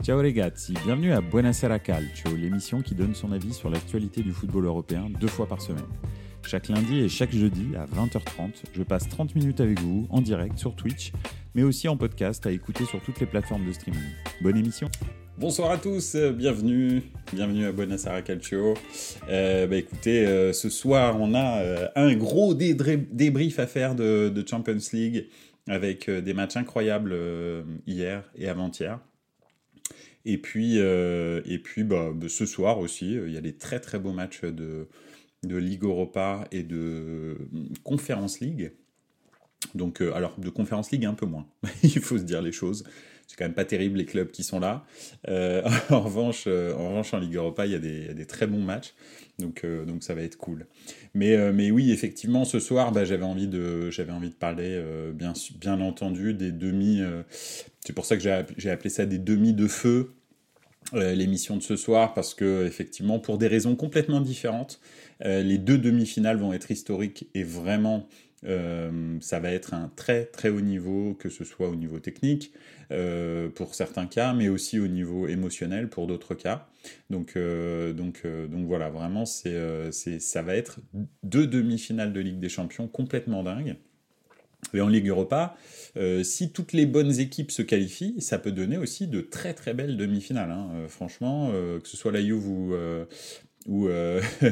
Ciao ragazzi, bienvenue à Buonasera Calcio, l'émission qui donne son avis sur l'actualité du football européen deux fois par semaine. Chaque lundi et chaque jeudi à 20h30, je passe 30 minutes avec vous en direct sur Twitch, mais aussi en podcast à écouter sur toutes les plateformes de streaming. Bonne émission Bonsoir à tous, bienvenue, bienvenue à Buonasera Calcio. Euh, bah écoutez, euh, ce soir on a euh, un gros débrief à faire de, de Champions League avec des matchs incroyables hier et avant-hier. Et puis, euh, et puis bah, bah, ce soir aussi, euh, il y a des très très beaux matchs de, de Ligue Europa et de euh, Conference League. Donc, alors de Conference League un peu moins, il faut se dire les choses. C'est quand même pas terrible les clubs qui sont là. en, revanche, en revanche, en Ligue Europa, il y a des, des très bons matchs. Donc, donc ça va être cool. Mais, mais oui, effectivement, ce soir, bah, j'avais envie de, envie de parler, bien, bien entendu, des demi. c'est pour ça que j'ai appelé ça des demi de feu l'émission de ce soir parce que effectivement pour des raisons complètement différentes euh, les deux demi-finales vont être historiques et vraiment euh, ça va être un très très haut niveau que ce soit au niveau technique pour certains cas mais aussi au niveau émotionnel pour d'autres cas. Donc donc donc voilà vraiment c'est ça va être deux demi-finales de Ligue des Champions complètement dingues et en Ligue Europa, euh, si toutes les bonnes équipes se qualifient, ça peut donner aussi de très très belles demi-finales. Hein. Euh, franchement, euh, que ce soit la Juve ou, ou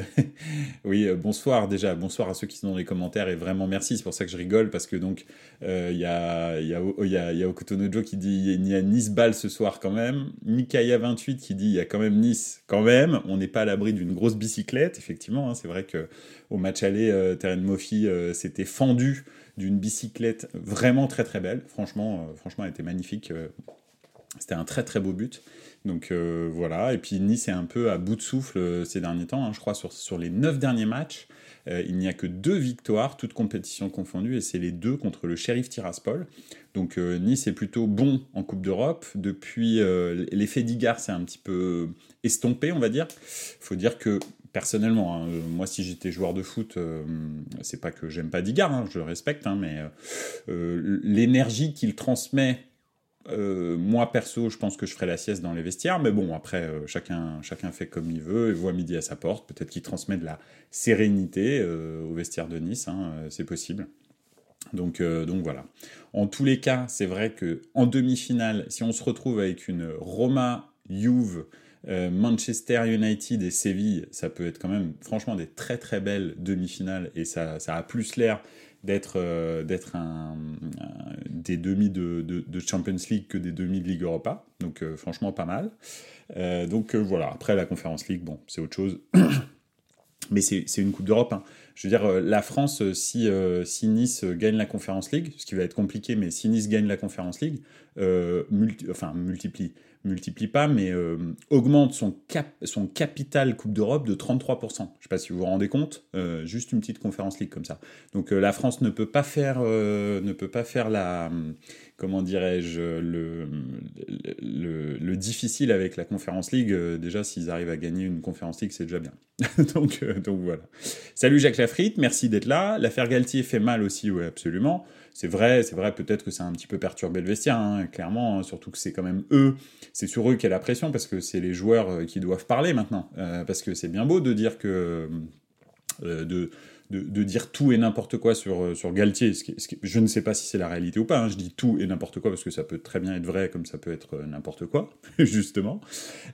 oui, bonsoir déjà, bonsoir à ceux qui sont dans les commentaires et vraiment merci. C'est pour ça que je rigole parce que donc il y a y a y a, y Okutonojo qui dit il y a Nice Ball ce soir quand même. Mikaya 28 qui dit il y a quand même Nice quand même. On n'est pas à l'abri d'une grosse bicyclette. Effectivement, hein. c'est vrai que au match aller, Terren Moffi s'était fendu d'une bicyclette vraiment très très belle. Franchement, euh, franchement, elle était magnifique. Euh, c'était un très très beau but. Donc euh, voilà. Et puis Nice est un peu à bout de souffle ces derniers temps. Hein. Je crois sur, sur les neuf derniers matchs, il n'y a que deux victoires, toutes compétitions confondues, et c'est les deux contre le Sheriff Tiraspol. Donc Nice est plutôt bon en Coupe d'Europe. Depuis l'effet d'Igar, c'est un petit peu estompé, on va dire. Il faut dire que personnellement, hein, euh, moi si j'étais joueur de foot, euh, c'est pas que j'aime pas Digard, hein, je le respecte, hein, mais euh, l'énergie qu'il transmet, moi perso, je pense que je ferais la sieste dans les vestiaires, mais bon, après, chacun, chacun fait comme il veut et voit midi à sa porte. Peut-être qu'il transmet de la sérénité au vestiaire de Nice, c'est possible. Donc, donc voilà. En tous les cas, c'est vrai que en demi-finale, si on se retrouve avec une Roma Juve euh, Manchester United et Séville, ça peut être quand même franchement des très très belles demi-finales et ça, a plus l'air d'être euh, des demi de, Champions League que des demi de Ligue Europa. Donc euh, franchement pas mal. donc voilà, après la Conférence League, bon, c'est autre chose. Mais c'est une Coupe d'Europe. Hein. Je veux dire, la France, si, si Nice gagne la Conférence League, ce qui va être compliqué, mais si Nice gagne la Conférence League, enfin multiplie, multiplie pas, mais euh, augmente son, cap, son capital Coupe d'Europe de 33%. Je ne sais pas si vous vous rendez compte, euh, juste une petite conférence ligue comme ça. Donc euh, la France ne peut pas faire, ne peut pas faire la, comment dirais-je, le, le, difficile avec la conférence ligue. déjà, s'ils arrivent à gagner une conférence ligue, c'est déjà bien. donc, donc voilà. Salut Jacques Lafritte, merci d'être là. L'affaire Galtier fait mal aussi, oui, absolument c'est vrai, c'est vrai, peut-être que ça a un petit peu perturbé le vestiaire, hein, clairement, hein, surtout que c'est quand même eux, c'est sur eux qu'il y a la pression, parce que c'est les joueurs euh, qui doivent parler maintenant. Euh, parce que c'est bien beau de dire que. Euh, de, dire tout et n'importe quoi sur, sur Galtier. je ne sais pas si c'est la réalité ou pas. Hein, je dis tout et n'importe quoi parce que ça peut très bien être vrai comme ça peut être n'importe quoi, justement.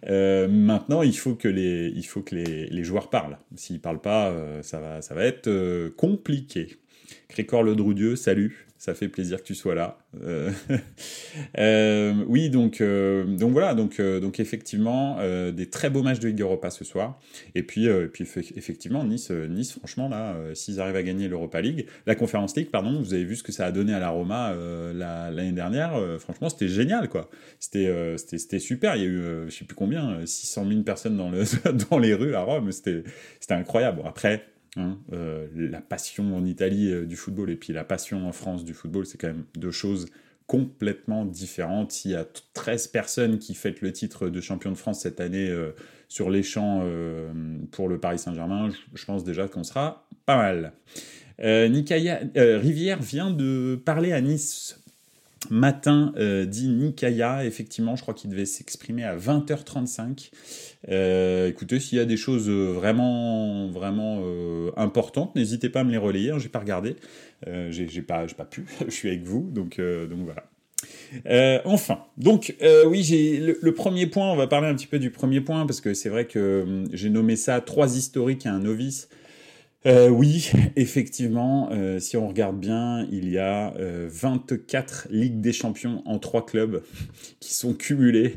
maintenant, il faut que les, joueurs parlent. S'ils parlent pas, ça va être compliqué. Cricor Le Droudieu, salut ça fait plaisir que tu sois là. Euh, euh, oui, donc, euh, donc voilà, donc, donc effectivement, des très beaux matchs de Ligue Europa ce soir. Et puis, puis effectivement, Nice, nice franchement, là, s'ils arrivent à gagner l'Europa League, la Conférence League, pardon, vous avez vu ce que ça a donné à la Roma l'année dernière. franchement, c'était génial, quoi. C'était c'était super. Il y a eu, je sais plus combien, 600 000 personnes dans, le, dans les rues à Rome. C'était incroyable. après, Hein, euh, la passion en Italie euh, du football et puis la passion en France du football, c'est quand même deux choses complètement différentes. Il y a 13 personnes qui fêtent le titre de champion de France cette année euh, sur les champs pour le Paris Saint-Germain. Je, pense déjà qu'on sera pas mal. Nikaya, Rivière vient de parler à Nice Matin dit Nikaya, effectivement, je crois qu'il devait s'exprimer à 20h35. écoutez, s'il y a des choses vraiment, vraiment importantes, n'hésitez pas à me les relayer. J'ai pas regardé, j'ai pas, pas pu. je suis avec vous, donc, donc voilà. Euh, enfin, donc euh, oui, j'ai le, premier point. On va parler un petit peu du premier point parce que c'est vrai que hum, j'ai nommé ça trois historiques et un novice. Euh, oui, effectivement, euh, si on regarde bien, il y a 24 euh, Ligues des Champions en trois clubs qui sont cumulés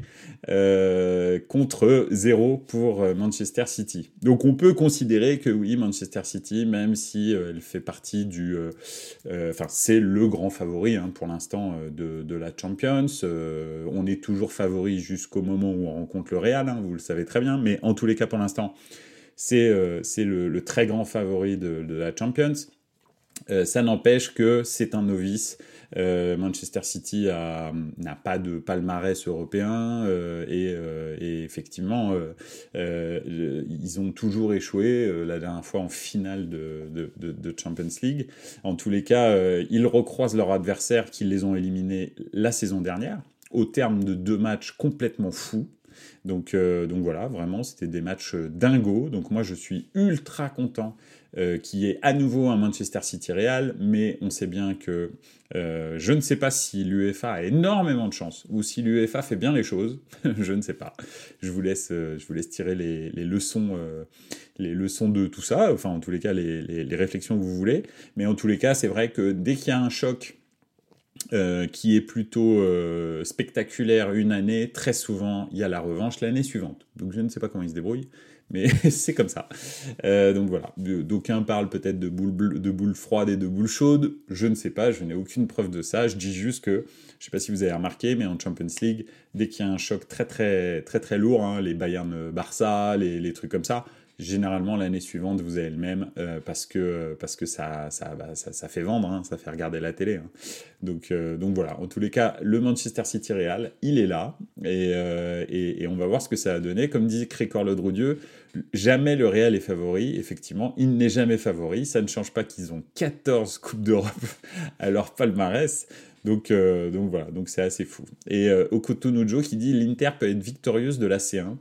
contre zéro pour Manchester City. Donc on peut considérer que oui, Manchester City, même si elle fait partie du... Enfin, c'est le grand favori hein, pour l'instant de, de, la Champions. on est toujours favori jusqu'au moment où on rencontre le Real, hein, vous le savez très bien, mais en tous les cas pour l'instant c'est euh, le, très grand favori de, la Champions. Euh, ça n'empêche que c'est un novice. Euh, Manchester City n'a pas de palmarès européen et, effectivement, ils ont toujours échoué la dernière fois en finale de, de, Champions League. En tous les cas, ils recroisent leurs adversaires qui les ont éliminés la saison dernière au terme de deux matchs complètement fous. Donc, euh, donc voilà, vraiment, c'était des matchs euh, dingos. Donc moi, je suis ultra content euh, qu'il y ait à nouveau un Manchester City Real, mais on sait bien que je ne sais pas si l'UEFA a énormément de chance ou si l'UEFA fait bien les choses. je ne sais pas. Je vous laisse, tirer les, leçons, de tout ça. Enfin, en tous les cas, les réflexions que vous voulez. Mais en tous les cas, c'est vrai que dès qu'il y a un choc euh, qui est plutôt euh, spectaculaire une année, très souvent il y a la revanche l'année suivante. Donc je ne sais pas comment ils se débrouillent, mais c'est comme ça. Euh, donc voilà, d'aucuns parlent peut-être de boules, de froides et de boules chaudes, je ne sais pas, je n'ai aucune preuve de ça, je dis juste que, je ne sais pas si vous avez remarqué, mais en Champions League, dès qu'il y a un choc très très très très lourd, hein, les Bayern-Barça, les trucs comme ça, généralement l'année suivante vous avez le même euh, parce que parce que ça ça, ça, fait vendre hein, ça fait regarder la télé hein. donc euh, donc voilà en tous les cas le Manchester City Real il est là et, euh, et, on va voir ce que ça a donné comme dit Crécor Le Droudieu jamais le Real est favori effectivement il n'est jamais favori ça ne change pas qu'ils ont 14 coupes d'Europe à leur palmarès donc, donc voilà, donc c'est assez fou. Et euh, Okotonujo qui dit l'Inter peut être victorieuse de la C1.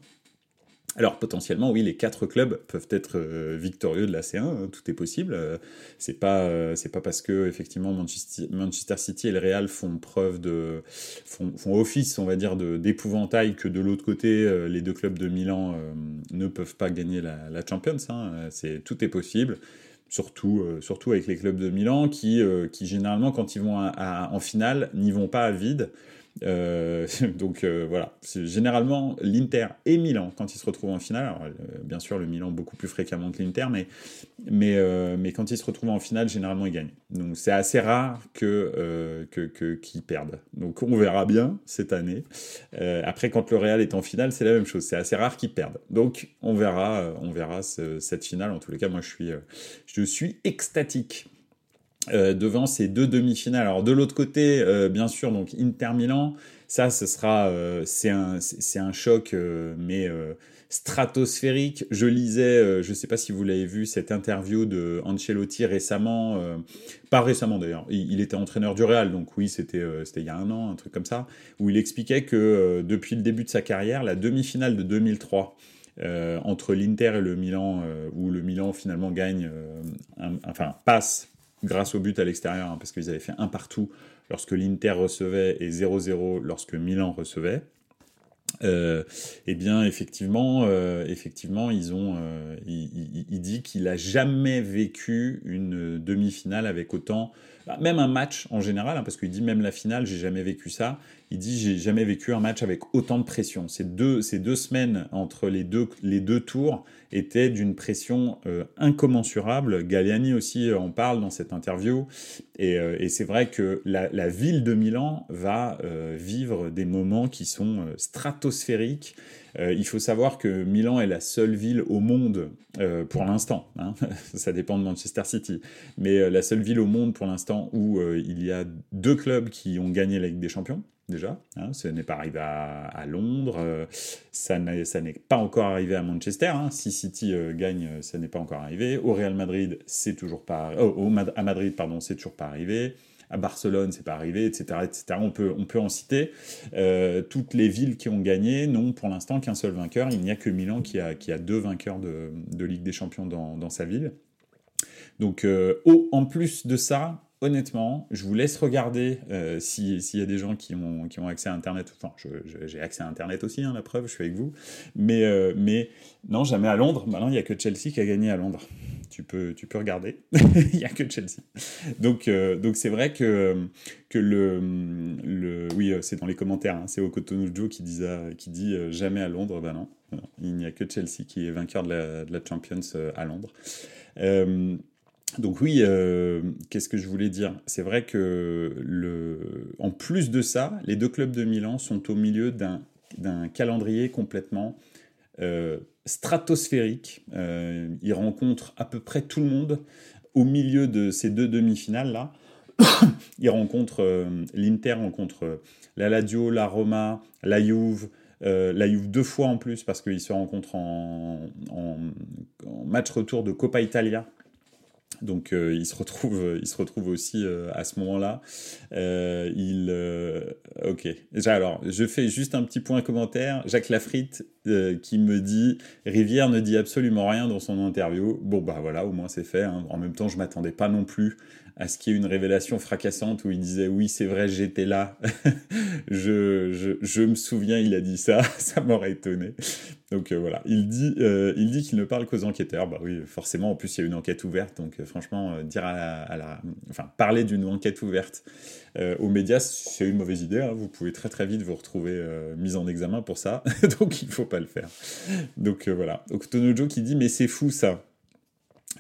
Alors potentiellement, oui, les quatre clubs peuvent être euh, victorieux de la C1, hein, tout est possible. Euh, c'est pas euh, c'est pas parce que effectivement Manchester, City et le Real font preuve de font, font office, on va dire, d'épouvantail que de l'autre côté les deux clubs de Milan ne peuvent pas gagner la, la Champions. Hein. c'est tout est possible. Surtout, surtout avec les clubs de Milan qui, qui généralement quand ils vont en finale n'y vont pas à vide. Euh, donc euh, voilà, généralement l'Inter et Milan quand ils se retrouvent en finale. Euh, bien sûr, le Milan beaucoup plus fréquemment que l'Inter, mais, mais, mais quand ils se retrouvent en finale, généralement ils gagnent. Donc c'est assez rare que, que, qu'ils perdent. Donc on verra bien cette année. après, quand le Real est en finale, c'est la même chose. C'est assez rare qu'ils perdent. Donc on verra, on verra cette finale. En tous les cas, moi je suis, je suis extatique. Euh, devant ces deux demi-finales. Alors de l'autre côté, euh, bien sûr, donc Inter Milan, ça, ce sera, euh, c'est un, c'est un choc, mais stratosphérique. Je lisais, je ne sais pas si vous l'avez vu, cette interview de Ancelotti récemment, pas récemment d'ailleurs. Il, était entraîneur du Real, donc oui, c'était, c'était il y a un an, un truc comme ça, où il expliquait que depuis le début de sa carrière, la demi-finale de 2003. entre l'Inter et le Milan, où le Milan finalement gagne, enfin passe grâce au but à l'extérieur, hein, parce qu'ils avaient fait un partout lorsque l'Inter recevait et 0-0 lorsque Milan recevait. Euh, eh bien, effectivement, euh, effectivement, ils ont, euh, il, dit qu'il a jamais vécu une demi-finale avec autant, bah, même un match en général, hein, parce qu'il dit même la finale, j'ai jamais vécu ça. Il dit j'ai jamais vécu un match avec autant de pression. Ces deux, ces deux semaines entre les deux, les deux tours étaient d'une pression euh, incommensurable. Galliani aussi en parle dans cette interview. Et, euh, et c'est vrai que la, ville de Milan va euh, vivre des moments qui sont stratosphériques. Il faut savoir que Milan est la seule ville au monde, pour l'instant, hein, ça dépend de Manchester City, mais la seule ville au monde pour l'instant où il y a deux clubs qui ont gagné la Ligue des Champions déjà. Hein, ce n'est pas arrivé à, Londres, euh, ça n'est pas encore arrivé à Manchester. Hein. si City euh, gagne, ça n'est pas encore arrivé. Au Real Madrid, c'est toujours pas. Oh, à Madrid, pardon, c'est toujours pas arrivé. À Barcelone, c'est pas arrivé, etc., etc. On peut, en citer. toutes les villes qui ont gagné n'ont pour l'instant qu'un seul vainqueur. Il n'y a que Milan qui a, deux vainqueurs de, Ligue des Champions dans, sa ville. Donc, oh, en plus de ça, honnêtement, je vous laisse regarder euh, s'il y a des gens qui ont, qui ont accès à Internet. Enfin, j'ai accès à Internet aussi, hein, la preuve, je suis avec vous. Mais, euh, mais non, jamais à Londres. Maintenant, il n'y a que Chelsea qui a gagné à Londres. Tu peux, tu peux regarder. Il n'y a que Chelsea. Donc, euh, donc c'est vrai que, que le, le oui, c'est dans les commentaires. Hein, c'est Okotono Joe qui dit, qui dit jamais à Londres. Ben non, il n'y a que Chelsea qui est vainqueur de la Champions à Londres. Donc oui, euh, qu'est-ce que je voulais dire? C'est vrai que le, en plus de ça, les deux clubs de Milan sont au milieu d'un calendrier complètement euh, stratosphérique. Euh, ils rencontrent à peu près tout le monde au milieu de ces deux demi-finales là. ils rencontrent l'Inter rencontre la Lazio, la Roma, la Juve. la Juve deux fois en plus parce qu'ils se rencontrent en, en, match retour de Coppa Italia donc euh, il se retrouve, il se retrouve aussi euh, à ce moment-là. Euh, il, ok. Alors je fais juste un petit point commentaire. Jacques Lafritte qui me dit Rivière ne dit absolument rien dans son interview. Bon bah voilà, au moins c'est fait. Hein. En même temps, je m'attendais pas non plus à ce qu'il y ait une révélation fracassante où il disait oui c'est vrai j'étais là. Je, je, me souviens il a dit ça. Ça m'aurait étonné. Donc euh, voilà. Il dit euh, il dit qu'il ne parle qu'aux enquêteurs. Bah oui forcément en plus il y a une enquête ouverte. Donc euh, franchement dire à la, enfin parler d'une enquête ouverte aux médias c'est une mauvaise idée hein. vous pouvez très très vite vous retrouver mis en examen pour ça. Donc il faut pas le faire. Donc voilà. Donc Tonojo qui dit mais c'est fou ça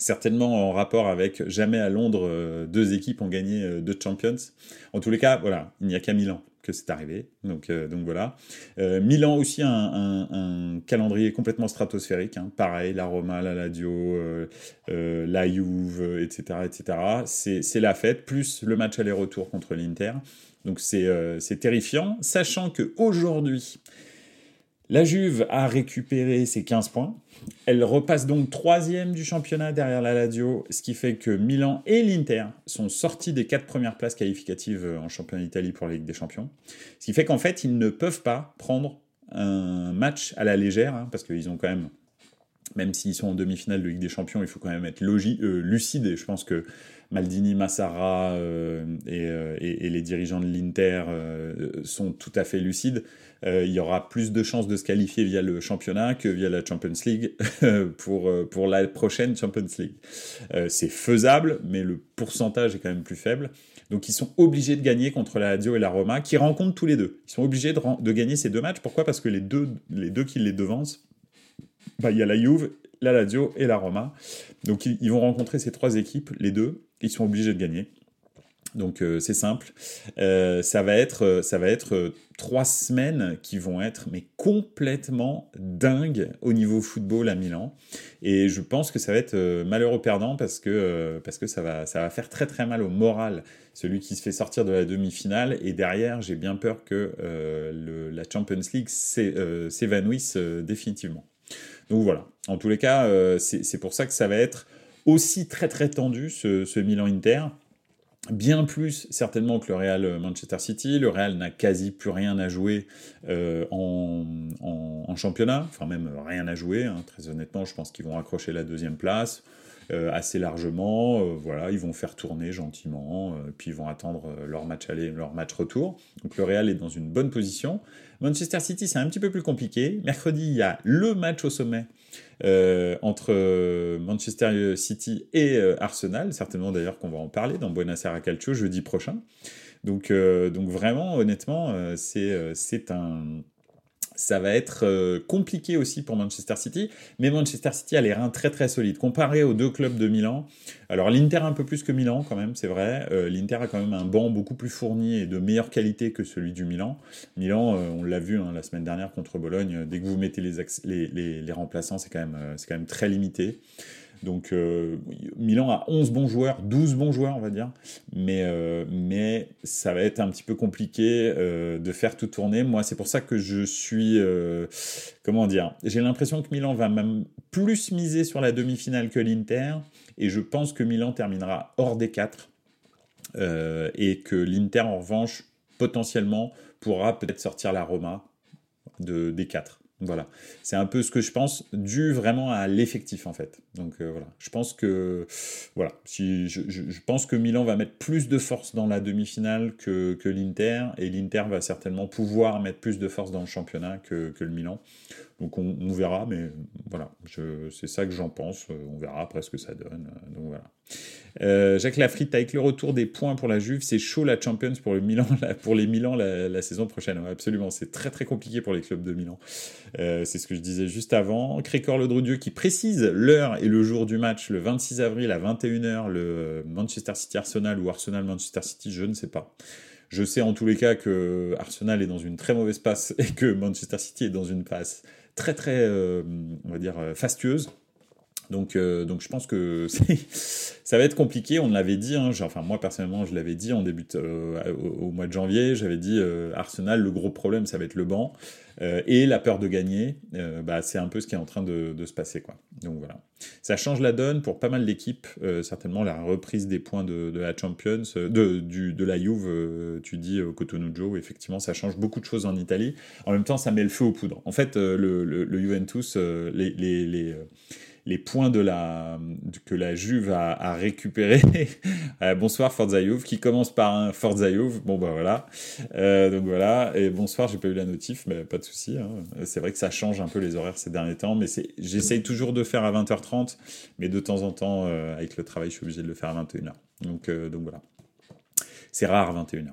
certainement en rapport avec jamais à Londres euh, deux équipes ont gagné euh, deux Champions. En tous les cas, voilà, il n'y a qu'à Milan que c'est arrivé. Donc, euh, donc voilà. Milan aussi un, un, calendrier complètement stratosphérique. Hein. Pareil, la Roma, la Lazio, la Juve, etc., etc. C'est la fête plus le match aller-retour contre l'Inter. Donc c'est terrifiant, sachant que aujourd'hui la Juve a récupéré ses 15 points. Elle repasse donc troisième du championnat derrière la Lazio, ce qui fait que Milan et l'Inter sont sortis des quatre premières places qualificatives en championnat d'Italie pour la Ligue des Champions. Ce qui fait qu'en fait, ils ne peuvent pas prendre un match à la légère, hein, parce qu'ils ont quand même, même s'ils sont en demi-finale de Ligue des Champions, il faut quand même être euh, lucide, et je pense que Maldini, Massara euh, euh, et, les dirigeants de l'Inter sont tout à fait lucides. Il y aura plus de chances de se qualifier via le championnat que via la Champions League pour, pour la prochaine Champions League. C'est faisable, mais le pourcentage est quand même plus faible. Donc ils sont obligés de gagner contre la Lazio et la Roma, qui rencontrent tous les deux. Ils sont obligés de, de gagner ces deux matchs. Pourquoi? Parce que les deux, les deux qui les devancent, bah, il y a la Juve, la Lazio et la Roma. Donc ils vont rencontrer ces trois équipes, les deux. Ils sont obligés de gagner. Donc euh, c'est simple. Euh, ça va être, euh, ça va être trois semaines qui vont être mais complètement dingues au niveau football à Milan. Et je pense que ça va être malheureux perdant parce que, parce que ça, va, ça va faire très très mal au moral. Celui qui se fait sortir de la demi-finale. Et derrière, j'ai bien peur que la Champions League s'évanouisse définitivement. Donc voilà. En tous les cas, c'est pour ça que ça va être aussi très très tendu ce, Milan-Inter bien plus certainement que le Real euh, Manchester City. Le Real n'a quasi plus rien à jouer euh, en, championnat, enfin même rien à jouer. Hein. Très honnêtement, je pense qu'ils vont accrocher la deuxième place. Euh, assez largement. voilà, ils vont faire tourner gentiment, puis ils vont attendre leur match aller, leur match retour. Donc le Real est dans une bonne position. Manchester City, c'est un petit peu plus compliqué. Mercredi, il y a le match au sommet euh, entre euh, Manchester City et euh, Arsenal. Certainement d'ailleurs qu'on va en parler dans Buenos Aires Calcio jeudi prochain. Donc, donc vraiment, honnêtement, c'est un ça va être euh, compliqué aussi pour Manchester City, mais Manchester City a les reins très très solides. Comparé aux deux clubs de Milan, alors l'Inter un peu plus que Milan quand même, c'est vrai, euh, l'Inter a quand même un banc beaucoup plus fourni et de meilleure qualité que celui du Milan. Milan, euh, on l'a vu hein, la semaine dernière contre Bologne, dès que vous mettez les, remplaçants, c'est quand, quand même très limité. Donc euh, Milan a 11 bons joueurs, 12 bons joueurs on va dire, mais, euh, mais ça va être un petit peu compliqué euh, de faire tout tourner. Moi c'est pour ça que je suis, comment dire, j'ai l'impression que Milan va même plus miser sur la demi-finale que l'Inter, et je pense que Milan terminera hors des 4. et que l'Inter, en revanche, potentiellement, pourra peut-être sortir la Roma de, des quatre. Voilà, c'est un peu ce que je pense, dû vraiment à l'effectif en fait. Donc euh, voilà, je pense que voilà, si je, pense que Milan va mettre plus de force dans la demi-finale que, que l'Inter, et l'Inter va certainement pouvoir mettre plus de force dans le championnat que, que le Milan. Donc on, verra, mais voilà, c'est ça que j'en pense. On verra après ce que ça donne. Donc voilà. Euh, Jacques Lafritte, avec le retour des points pour la Juve, c'est chaud la Champions pour, les Milan la, saison prochaine. absolument, c'est très très compliqué pour les clubs de Milan. Euh, c'est ce que je disais juste avant. Crécor Ledrodieu qui précise l'heure et le jour du match, le 26 avril à 21h, le Manchester City Arsenal ou Arsenal Manchester City, je ne sais pas. Je sais en tous les cas que Arsenal est dans une très mauvaise passe et que Manchester City est dans une passe très très, euh, on va dire, fastueuse. Donc, euh, donc je pense que ça va être compliqué. On l'avait dit, hein, enfin moi personnellement je l'avais dit en début au, mois de janvier, j'avais dit Arsenal, le gros problème ça va être le banc. Euh, et la peur de gagner, euh, bah, c'est un peu ce qui est en train de, se passer. Donc voilà. Ça change la donne pour pas mal d'équipes. Euh, certainement la reprise des points de, la Champions, de, la Juve, tu dis au Cotonou Joe, effectivement, ça change beaucoup de choses en Italie. En même temps, ça met le feu aux poudres. En fait, le, Juventus, les les points de la, que la Juve a, a récupéré. Euh, bonsoir Forza Juve, qui commence par un Forza Juve. Bon bah voilà. Euh, donc voilà. Et bonsoir, j'ai pas eu la notif, mais pas de souci. Hein. C'est vrai que ça change un peu les horaires ces derniers temps, mais j'essaye toujours de faire à 20h30, mais de temps en temps, euh, avec le travail, je suis obligé de le faire à 21h. Donc, donc voilà. C'est rare 21h.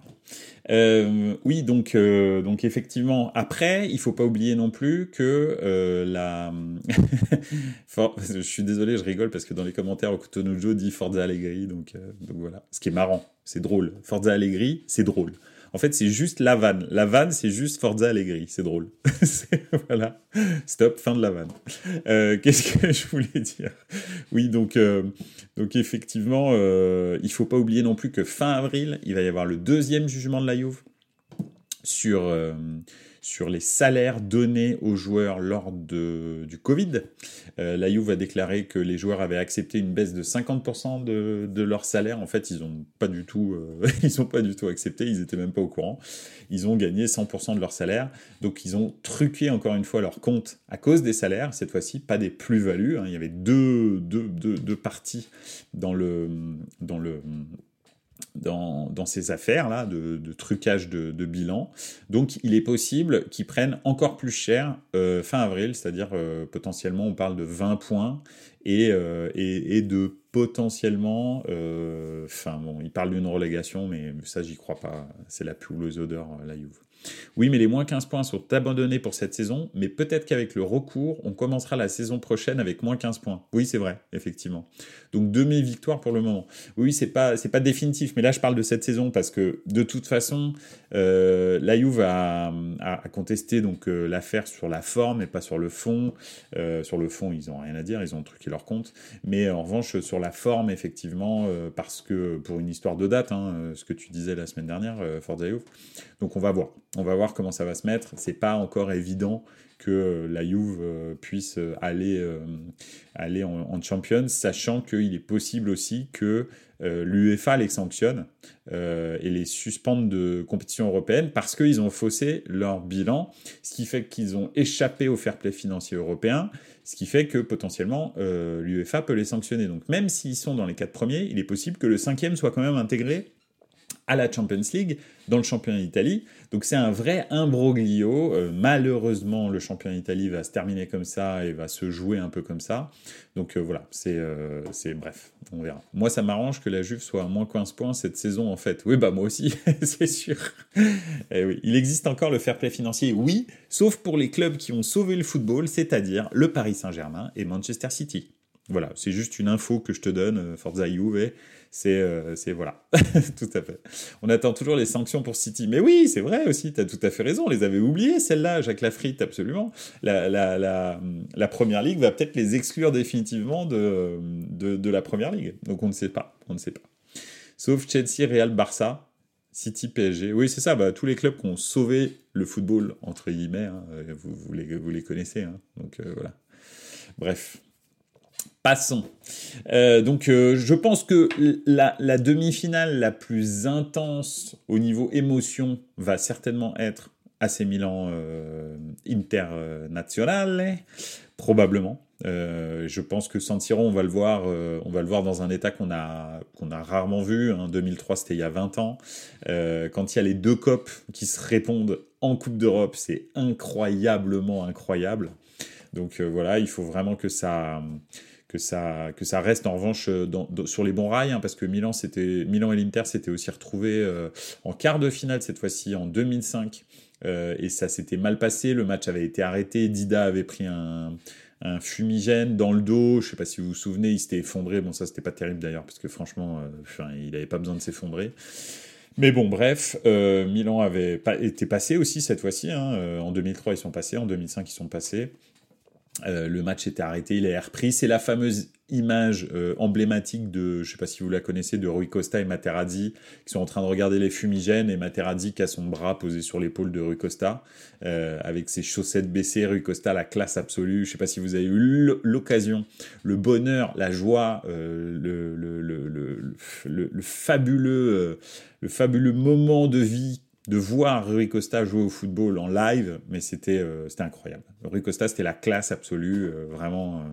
Euh, oui, donc, euh, donc effectivement, après, il faut pas oublier non plus que euh, la... je suis désolé, je rigole parce que dans les commentaires, Joe dit Forza Allegri, donc, donc voilà. Ce qui est marrant, c'est drôle. Forza Allegri, c'est drôle. En fait, c'est juste la vanne. La vanne, c'est juste Forza Allegri. C'est drôle. voilà. Stop, fin de la vanne. Euh, qu'est-ce que je voulais dire? Oui, donc, euh, donc effectivement, euh, il faut pas oublier non plus que fin avril, il va y avoir le deuxième jugement de la Juve sur sur les salaires donnés aux joueurs lors de, du Covid. Euh, la Juve a déclaré que les joueurs avaient accepté une baisse de 50% de, de, leur salaire. En fait, ils n'ont pas du tout, euh, pas du tout accepté. Ils étaient même pas au courant. Ils ont gagné 100% de leur salaire. Donc, ils ont truqué encore une fois leur compte à cause des salaires. Cette fois-ci, pas des plus-values. Hein. Il y avait deux, deux, deux, deux parties dans le, dans le dans, ces affaires-là de, trucage de, bilan. Donc il est possible qu'ils prennent encore plus cher euh, fin avril, c'est-à-dire euh, potentiellement on parle de 20 points et, euh, et, et, de potentiellement, enfin bon, il parle d'une relégation, mais ça j'y crois pas, c'est la plus houleuse odeur, la Juve. Oui, mais les moins 15 points sont abandonnés pour cette saison, mais peut-être qu'avec le recours, on commencera la saison prochaine avec moins 15 points. Oui, c'est vrai, effectivement. Donc demi-victoire pour le moment. Oui, c'est pas c'est pas définitif, mais là je parle de cette saison parce que de toute façon, euh, la a, contesté donc euh, l'affaire sur la forme et pas sur le fond. Euh, sur le fond, ils ont rien à dire, ils ont truqué leur compte. Mais en revanche, sur la forme, effectivement, euh, parce que pour une histoire de date, hein, ce que tu disais la semaine dernière, Forza Juve. Donc on va voir. On va voir comment ça va se mettre. C'est pas encore évident que la Juve euh, puisse aller, euh, aller en, Champions, sachant qu'il est possible aussi que euh, l'UEFA les sanctionne et les suspende de compétition européenne parce qu'ils ont faussé leur bilan, ce qui fait qu'ils ont échappé au fair play financier européen, ce qui fait que potentiellement l'UEFA peut les sanctionner. Donc même s'ils sont dans les quatre premiers, il est possible que le cinquième soit quand même intégré à la Champions League dans le championnat d'Italie. Donc c'est un vrai imbroglio. Euh, malheureusement, le championnat d'Italie va se terminer comme ça et va se jouer un peu comme ça. Donc euh, voilà, c'est euh, c'est bref, on verra. Moi, ça m'arrange que la Juve soit à moins 15 points cette saison en fait. Oui, bah moi aussi, c'est sûr. Eh il existe encore le fair play financier, oui, sauf pour les clubs qui ont sauvé le football, c'est-à-dire le Paris Saint-Germain et Manchester City. Voilà, c'est juste une info que je te donne, Forza Juve. Euh, c'est voilà, tout à fait. On attend toujours les sanctions pour City. Mais oui, c'est vrai aussi, tu as tout à fait raison. On les avait oubliées, celles-là, Jacques Lafritte, absolument. La, la, Première Ligue va peut-être les exclure définitivement de, la Première Ligue. Donc on ne sait pas, on ne sait pas. Sauf Chelsea, Real, Barça, City, PSG. Oui, c'est ça, bah, tous les clubs qui ont sauvé le football, entre guillemets, hein, vous, vous, les, vous les connaissez. Hein. donc euh, voilà. Bref, Passons. Euh, donc, euh, je pense que la, demi-finale la plus intense au niveau émotion va certainement être AC Milan euh, Internazionale, probablement. Euh, je pense que San Siro, on va le voir, on va le voir dans un état qu'on a qu'on a rarement vu. En hein. 2003, c'était il y a 20 ans. Quand il y a les deux copes qui se répondent en Coupe d'Europe, c'est incroyablement incroyable. Donc voilà, il faut vraiment que ça que ça, que ça reste en revanche dans, sur les bons rails, hein, parce que Milan, Milan et l'Inter s'étaient aussi retrouvés en quart de finale cette fois-ci en 2005 euh, et ça s'était mal passé. Le match avait été arrêté. Dida avait pris un, fumigène dans le dos. Je sais pas si vous vous souvenez, il s'était effondré. Bon, ça, c'était pas terrible d'ailleurs, parce que franchement, euh, il n'avait pas besoin de s'effondrer. Mais bon, bref, euh, Milan avait été passé aussi cette fois-ci. Hein. En 2003, ils sont passés. En 2005, ils sont passés. Le match était arrêté, il est repris. C'est la fameuse image euh, emblématique de, je sais pas si vous la connaissez, de Rui Costa et Materazzi, qui sont en train de regarder les fumigènes, et Materazzi qui a son bras posé sur l'épaule de Rui Costa, euh, avec ses chaussettes baissées, Rui Costa, la classe absolue. Je sais pas si vous avez eu l'occasion, le bonheur, la joie, euh, le, le, le, le, fabuleux, le fabuleux moment de vie de voir Rui Costa jouer au football en live, mais c'était c'était incroyable. Rui Costa, c'était la classe absolue, vraiment,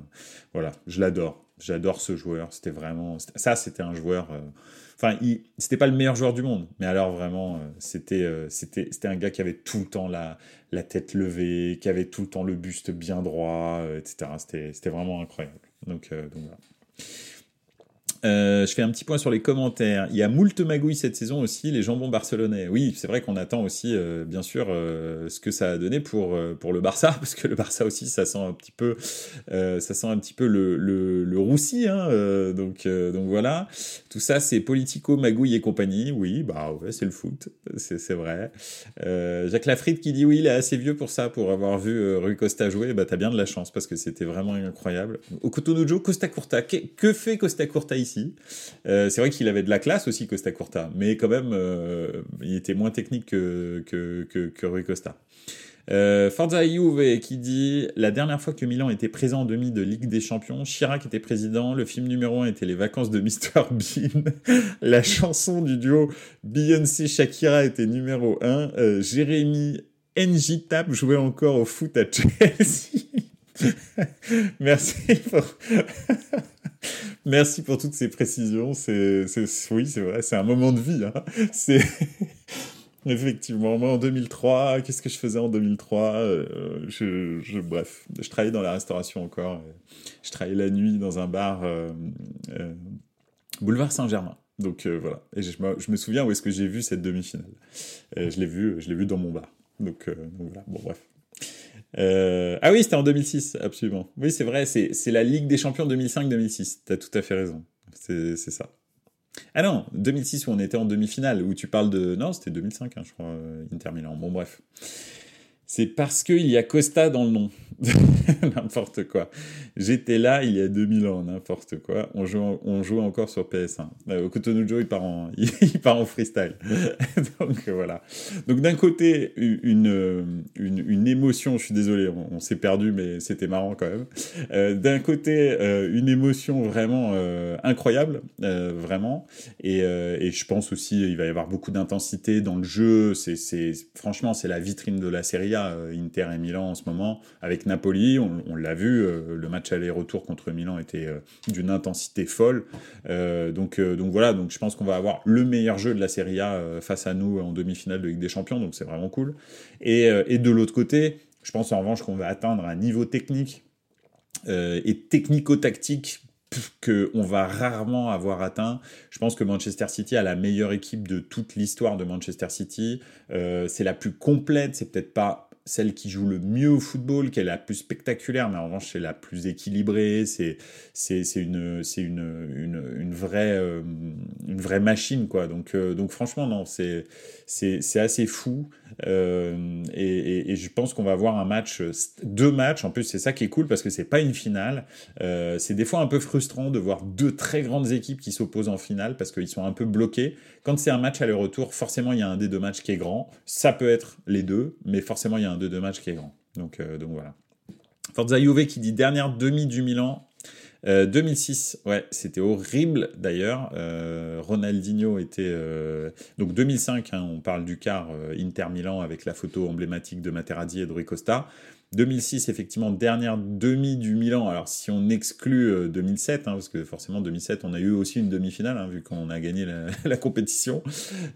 voilà, je l'adore. J'adore ce joueur. C'était vraiment. Ça, c'était un joueur. Euh, enfin, c'était pas le meilleur joueur du monde, mais alors vraiment, euh, c'était, euh, c'était, un gars qui avait tout le temps la, la tête levée, qui avait tout le temps le buste bien droit, etc. C'était, c'était vraiment incroyable. Donc, donc voilà. Euh, je fais un petit point sur les commentaires. Il y a moult magouilles cette saison aussi, les jambons barcelonais. Oui, c'est vrai qu'on attend aussi, euh, bien sûr, euh, ce que ça a donné pour pour le Barça, parce que le Barça aussi, ça sent un petit peu, ça sent un petit peu le le, le roussi. Hein, donc donc voilà, tout ça, c'est politico, magouille et compagnie. Oui, bah c'est le foot, c'est vrai. Jacques Lafrite qui dit oui, il est assez vieux pour ça, pour avoir vu Rui Costa jouer. Bah t'as bien de la chance parce que c'était vraiment incroyable. Au Cotonou Costa Curta, que, que fait Costa Curta ici? Euh, c'est vrai qu'il avait de la classe aussi, Costa Curta, mais quand même, euh, il était moins technique que, que, que, Rui Costa. Euh, Forza Juve qui dit La dernière fois que Milan était présent en demi de Ligue des Champions, Chirac était président, le film numéro 1 était Les vacances de Mr. Bean, la chanson du duo Beyoncé-Shakira était numéro 1, Jérémy Njitap jouait encore au foot à Chelsea. Merci pour... Merci pour toutes ces précisions. C'est, oui, c'est vrai, c'est un moment de vie. Hein. C'est effectivement moi en 2003. Qu'est-ce que je faisais en 2003 euh, je, bref, je travaillais dans la restauration encore. Je travaillais la nuit dans un bar euh, euh, boulevard Saint-Germain. Donc voilà. Et je, me souviens où est-ce que j'ai vu cette demi-finale. je l'ai vu, je l'ai vu dans mon bar. Donc, donc voilà. Bon bref. Euh, ah oui, c'était en 2006, absolument. Oui, c'est vrai, c'est la Ligue des Champions 2005-2006. T'as tout à fait raison. C'est ça. Ah non, 2006 où on était en demi-finale, où tu parles de... Non, c'était 2005, hein, je crois, euh, Inter Milan. Bon, bref. C'est parce qu'il y a Costa dans le nom. n'importe quoi. J'étais là il y a 2000 ans, n'importe quoi. On joue, on joue encore sur PS1. Euh, Joe, il part en, il part en freestyle. Donc voilà. Donc d'un côté, une, une, une, émotion, je suis désolé, on, s'est perdu, mais c'était marrant quand même. Euh, d'un côté, euh, une émotion vraiment euh, incroyable, euh, vraiment. Et, euh, et, je pense aussi, il va y avoir beaucoup d'intensité dans le jeu. C'est, franchement, c'est la vitrine de la Serie A, Inter et Milan en ce moment, avec Napoli, on, l'a vu, euh, le match aller-retour contre Milan était euh, d'une intensité folle. Euh, donc, donc voilà, donc je pense qu'on va avoir le meilleur jeu de la Serie A face à nous en demi-finale de Ligue des Champions, donc c'est vraiment cool. Et, et de l'autre côté, je pense en revanche qu'on va atteindre un niveau technique et technico-tactique qu'on va rarement avoir atteint. Je pense que Manchester City a la meilleure équipe de toute l'histoire de Manchester City. c'est la plus complète, c'est peut-être pas celle qui joue le mieux au football, qui est la plus spectaculaire, mais en revanche c'est la plus équilibrée, c'est une une, une, une vraie euh, une vraie machine quoi. Donc euh, donc franchement non, c'est assez fou euh, et, et, je pense qu'on va avoir un match deux matchs en plus c'est ça qui est cool parce que c'est pas une finale. c'est des fois un peu frustrant de voir deux très grandes équipes qui s'opposent en finale parce qu'ils sont un peu bloqués. Quand c'est un match aller-retour, forcément il y a un des deux matchs qui est grand. Ça peut être les deux, mais forcément il y a un de deux matchs qui est grand. Donc, euh, donc voilà. Forza Juve qui dit dernière demi du Milan. 2006, ouais, c'était horrible d'ailleurs. Ronaldinho était donc 2005, hein, on parle du quart Inter Milan avec la photo emblématique de Materazzi et de Costa. 2006, effectivement, dernière demi du Milan. Alors, si on exclut 2007, euh, hein, parce que forcément, 2007, on a eu aussi une demi-finale, hein, vu qu'on a gagné la, compétition.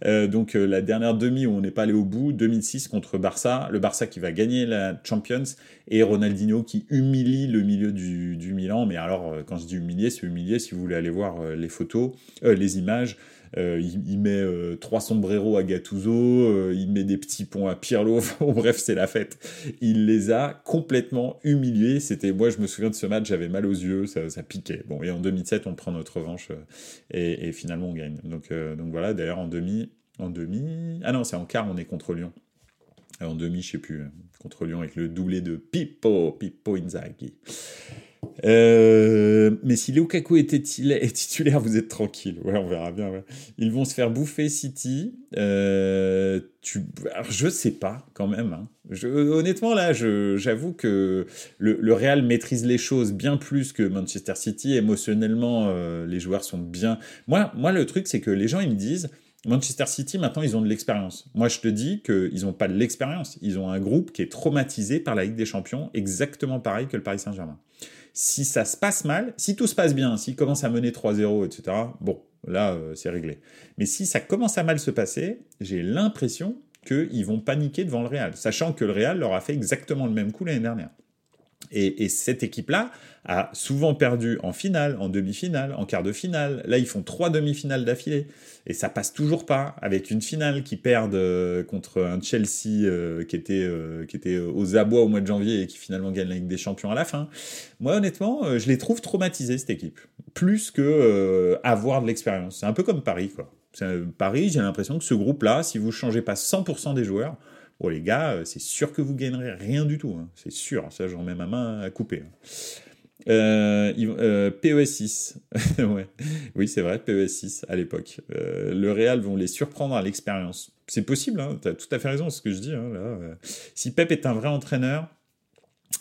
Euh, donc, euh, la dernière demi où on n'est pas allé au bout, 2006 contre Barça. Le Barça qui va gagner la Champions et Ronaldinho qui humilie le milieu du, du Milan. Mais alors, quand je dis humilier, c'est humilier si vous voulez aller voir les photos, les images. Euh, il, met euh, trois sombreros à Gattuso, euh, il met des petits ponts à Pirlo. bref, c'est la fête. Il les a complètement humiliés. C'était, moi, je me souviens de ce match, j'avais mal aux yeux, ça, piquait. Bon, et en 2007, on prend notre revanche et, finalement on gagne. Donc, voilà. D'ailleurs, en demi, en demi, ah non, c'est en quart, on est contre Lyon. En demi, je sais plus, contre Lyon avec le doublé de Pippo, Pippo Inzaghi. Euh, mais si Lukaku est, titulaire, vous êtes tranquille. Ouais, on verra bien. Ils vont se faire bouffer City. Euh, tu... Je sais pas quand même. Hein. Honnêtement, là, j'avoue que le, Real maîtrise les choses bien plus que Manchester City. Émotionnellement, euh, les joueurs sont bien. Moi, moi le truc, c'est que les gens, ils me disent Manchester City, maintenant, ils ont de l'expérience. Moi, je te dis qu'ils n'ont pas de l'expérience. Ils ont un groupe qui est traumatisé par la Ligue des Champions, exactement pareil que le Paris Saint-Germain. Si ça se passe mal, si tout se passe bien, s'ils commencent à mener 3-0, etc., bon, là, euh, c'est réglé. Mais si ça commence à mal se passer, j'ai l'impression qu'ils vont paniquer devant le Real, sachant que le Real leur a fait exactement le même coup l'année dernière. Et, cette équipe-là a souvent perdu en finale, en demi-finale, en quart de finale. Là, ils font trois demi-finales d'affilée. Et ça passe toujours pas avec une finale qui perdent euh, contre un Chelsea euh, qui, était, euh, qui était aux abois au mois de janvier et qui finalement gagne la Ligue des Champions à la fin. Moi, honnêtement, je les trouve traumatisés, cette équipe. Plus que avoir de l'expérience. C'est un peu comme Paris, quoi. Paris, j'ai l'impression que ce groupe-là, si vous changez pas 100% des joueurs, Oh les gars, euh, c'est sûr que vous gagnerez rien du tout. Hein. C'est sûr, ça j'en mets ma main à couper. Hein. Euh, euh, PES6. ouais. Oui, c'est vrai, PES6 à l'époque. le Real vont les surprendre à l'expérience. C'est possible, hein, tu as tout à fait raison, ce que je dis. Hein, là. Si Pep est un vrai entraîneur,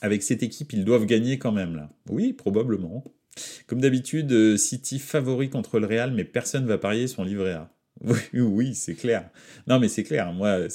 avec cette équipe, ils doivent gagner quand même. Là. Oui, probablement. Comme d'habitude, City favori contre le Real, mais personne ne va parier son livret A. Oui, oui, c'est clair. Non, mais c'est clair. Moi,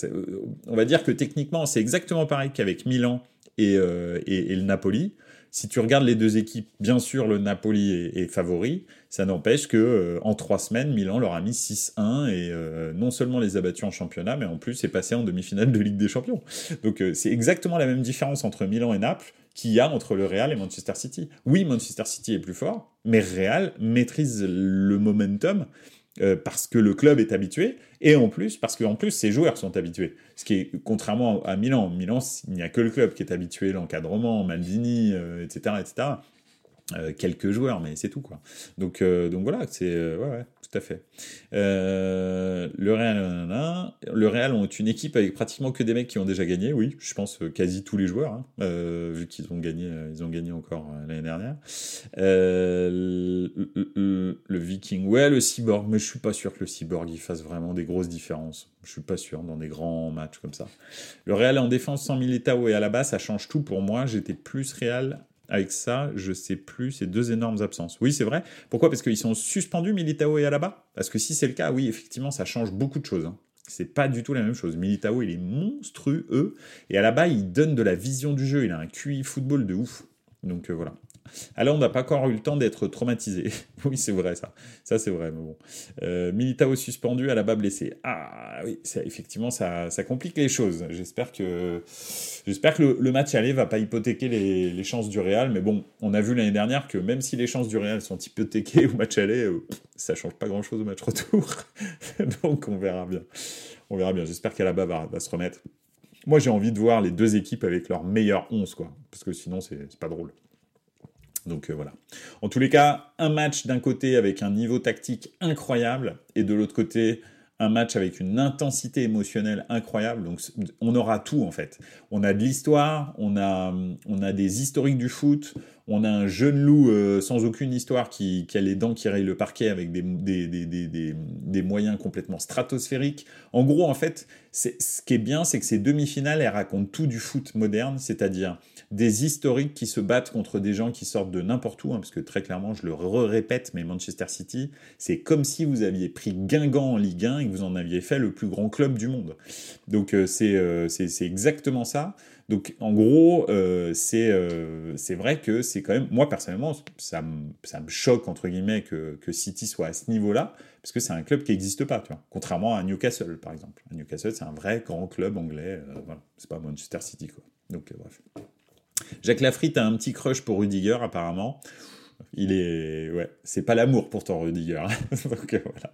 on va dire que techniquement, c'est exactement pareil qu'avec Milan euh, et, le Napoli. Si tu regardes les deux équipes, bien sûr, le Napoli est, favori. Ça n'empêche que euh, en trois semaines, Milan leur a mis 6-1 et euh, non seulement les a battus en championnat, mais en plus est passé en demi-finale de Ligue des Champions. Donc c'est exactement la même différence entre Milan et Naples qu'il y a entre le Real et Manchester City. Oui, Manchester City est plus fort, mais Real maîtrise le momentum euh, parce que le club est habitué, et en plus, parce qu'en plus, ses joueurs sont habitués. Ce qui est, contrairement à Milan, Milan, il n'y a que le club qui est habitué, l'encadrement, Maldini, etc., euh, etc. Euh, quelques joueurs, mais c'est tout, quoi. Donc, donc voilà, c'est... ouais, fait. Euh, le Real, le Real ont une équipe avec pratiquement que des mecs qui ont déjà gagné. Oui, je pense euh, quasi tous les joueurs, hein, euh, vu qu'ils ont gagné, ils ont gagné encore l'année dernière. le, Viking, ouais, le Cyborg, mais je suis pas sûr que le Cyborg il fasse vraiment des grosses différences. Je suis pas sûr dans des grands matchs comme ça. Le Real en défense sans Militao et à la base, ça change tout pour moi. J'étais plus Real avec ça, je sais plus, ces deux énormes absences. Oui, c'est vrai. Pourquoi? Parce qu'ils sont suspendus, Militao et Alaba? Parce que si c'est le cas, oui, effectivement, ça change beaucoup de choses. Hein. C'est pas du tout la même chose. Militao, il est monstrueux. Et Alaba, il donne de la vision du jeu. Il a un QI football de ouf. Donc euh, voilà. Alors, on n'a pas encore eu le temps d'être traumatisé. oui, c'est vrai, ça. Ça, c'est vrai. Euh, Militao suspendu, à la blessé. Ah, oui, effectivement, ça, ça, complique les choses. J'espère que, j'espère que le, match aller va pas hypothéquer les, chances du Real, mais bon, on a vu l'année dernière que même si les chances du Real sont hypothéquées au match aller, euh, ça change pas grand-chose au match retour. Donc, on verra bien. On verra bien. J'espère qu'Alaba va, va se remettre. Moi, j'ai envie de voir les deux équipes avec leur meilleur 11, quoi. Parce que sinon, c'est pas drôle. Donc euh, voilà. En tous les cas, un match d'un côté avec un niveau tactique incroyable et de l'autre côté un match avec une intensité émotionnelle incroyable. Donc on aura tout en fait. On a de l'histoire, on a, on a des historiques du foot, On a un jeune loup euh, sans aucune histoire qui, qui, a les dents qui rayent le parquet avec des, des, des, des, des moyens complètement stratosphériques. En gros, en fait, ce qui est bien, c'est que ces demi-finales, elles racontent tout du foot moderne, c'est-à-dire des historiques qui se battent contre des gens qui sortent de n'importe où, hein, parce que très clairement, je le répète, mais Manchester City, c'est comme si vous aviez pris Guingamp en Ligue 1 et que vous en aviez fait le plus grand club du monde. Donc euh, euh, c'est exactement ça. Donc en gros, euh, c'est vrai que c'est quand même, moi personnellement, ça me, ça me choque entre guillemets que, que City soit à ce niveau-là, parce que c'est un club qui n'existe pas, tu vois. Contrairement à Newcastle par exemple. Newcastle, c'est un vrai grand club anglais, voilà. c'est pas Manchester City quoi. Donc bref. Jacques Lafritte a un petit crush pour Rudiger, apparemment. Il est. Ouais, c'est pas l'amour pourtant, Rudiger. Donc euh, voilà.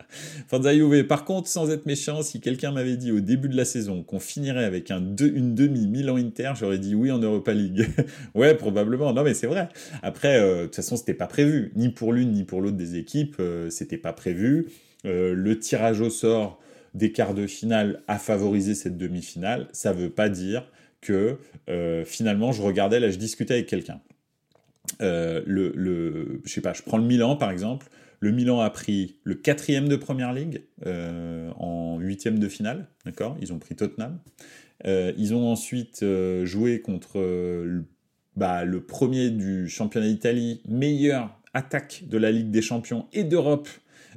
Forza Juve. Par contre, sans être méchant, si quelqu'un m'avait dit au début de la saison qu'on finirait avec un une demi Milan-Inter, j'aurais dit oui en Europa League. ouais, probablement. Non, mais c'est vrai. Après, euh, de toute façon, c'était pas prévu. Ni pour l'une, ni pour l'autre des équipes, euh, c'était pas prévu. le tirage au sort des quarts de finale a favorisé cette demi-finale. Ça veut pas dire que euh, finalement je regardais, là je discutais avec quelqu'un. Euh, le, le, je sais pas, je prends le Milan par exemple. Le Milan a pris le quatrième de Première Ligue euh, en huitième de finale, d'accord? Ils ont pris Tottenham. ils ont ensuite joué contre bah, le premier du championnat d'Italie, meilleure attaque de la Ligue des Champions et d'Europe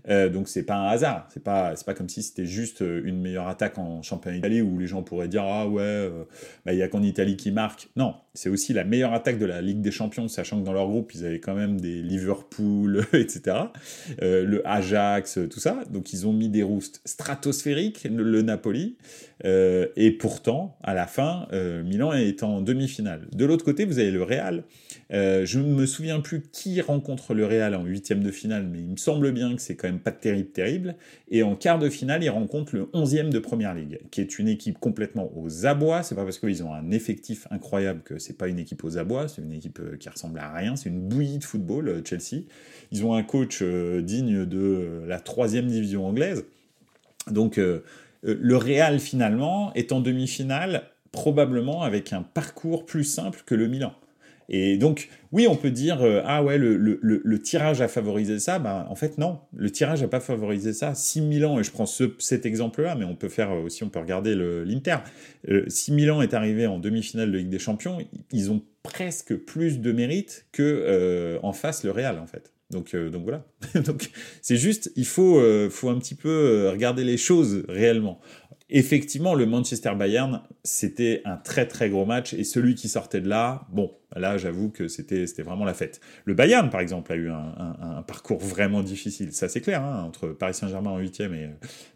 euh, donc c'est pas un hasard. C'est pas c'est pas comme si c'était juste euh, une meilleure attaque en championnat d'Italie où les gens pourraient dire ah ouais euh, bah, il y a qu'en Italie qui marque. Non, c'est aussi la meilleure attaque de la Ligue des Champions, sachant que dans leur groupe ils avaient quand même des Liverpool, etc. le Ajax, tout ça. Donc ils ont mis des roustes stratosphériques le, Napoli. Et pourtant à la fin Milan est en demi-finale. De l'autre côté vous avez le Real. je ne me souviens plus qui rencontre le Real en huitième de finale, mais il me semble bien que c'est quand même pas terrible, terrible. Et en quart de finale, ils rencontrent le 11e de Première Ligue, qui est une équipe complètement aux abois. C'est pas parce qu'ils ont un effectif incroyable que c'est pas une équipe aux abois, c'est une équipe euh, qui ressemble à rien, c'est une bouillie de football, euh, Chelsea. Ils ont un coach euh, digne de la troisième division anglaise. Donc le Real finalement est en demi-finale probablement avec un parcours plus simple que le Milan. Et donc, oui, on peut dire, euh, ah ouais, le, le, tirage a favorisé ça. Ben, en fait, non, le tirage n'a pas favorisé ça. Si Milan, et je prends ce, cet exemple-là, mais on peut faire aussi, on peut regarder l'Inter. Euh, si Milan est arrivé en demi-finale de Ligue des Champions, ils ont presque plus de mérite que euh, en face le Real, en fait. Donc, donc voilà. c'est juste, il faut, faut un petit peu regarder les choses réellement. Effectivement, le Manchester Bayern, c'était un très très gros match et celui qui sortait de là, bon, là j'avoue que c'était vraiment la fête. Le Bayern, par exemple, a eu un, parcours vraiment difficile, ça c'est clair, hein, entre Paris Saint-Germain en huitième et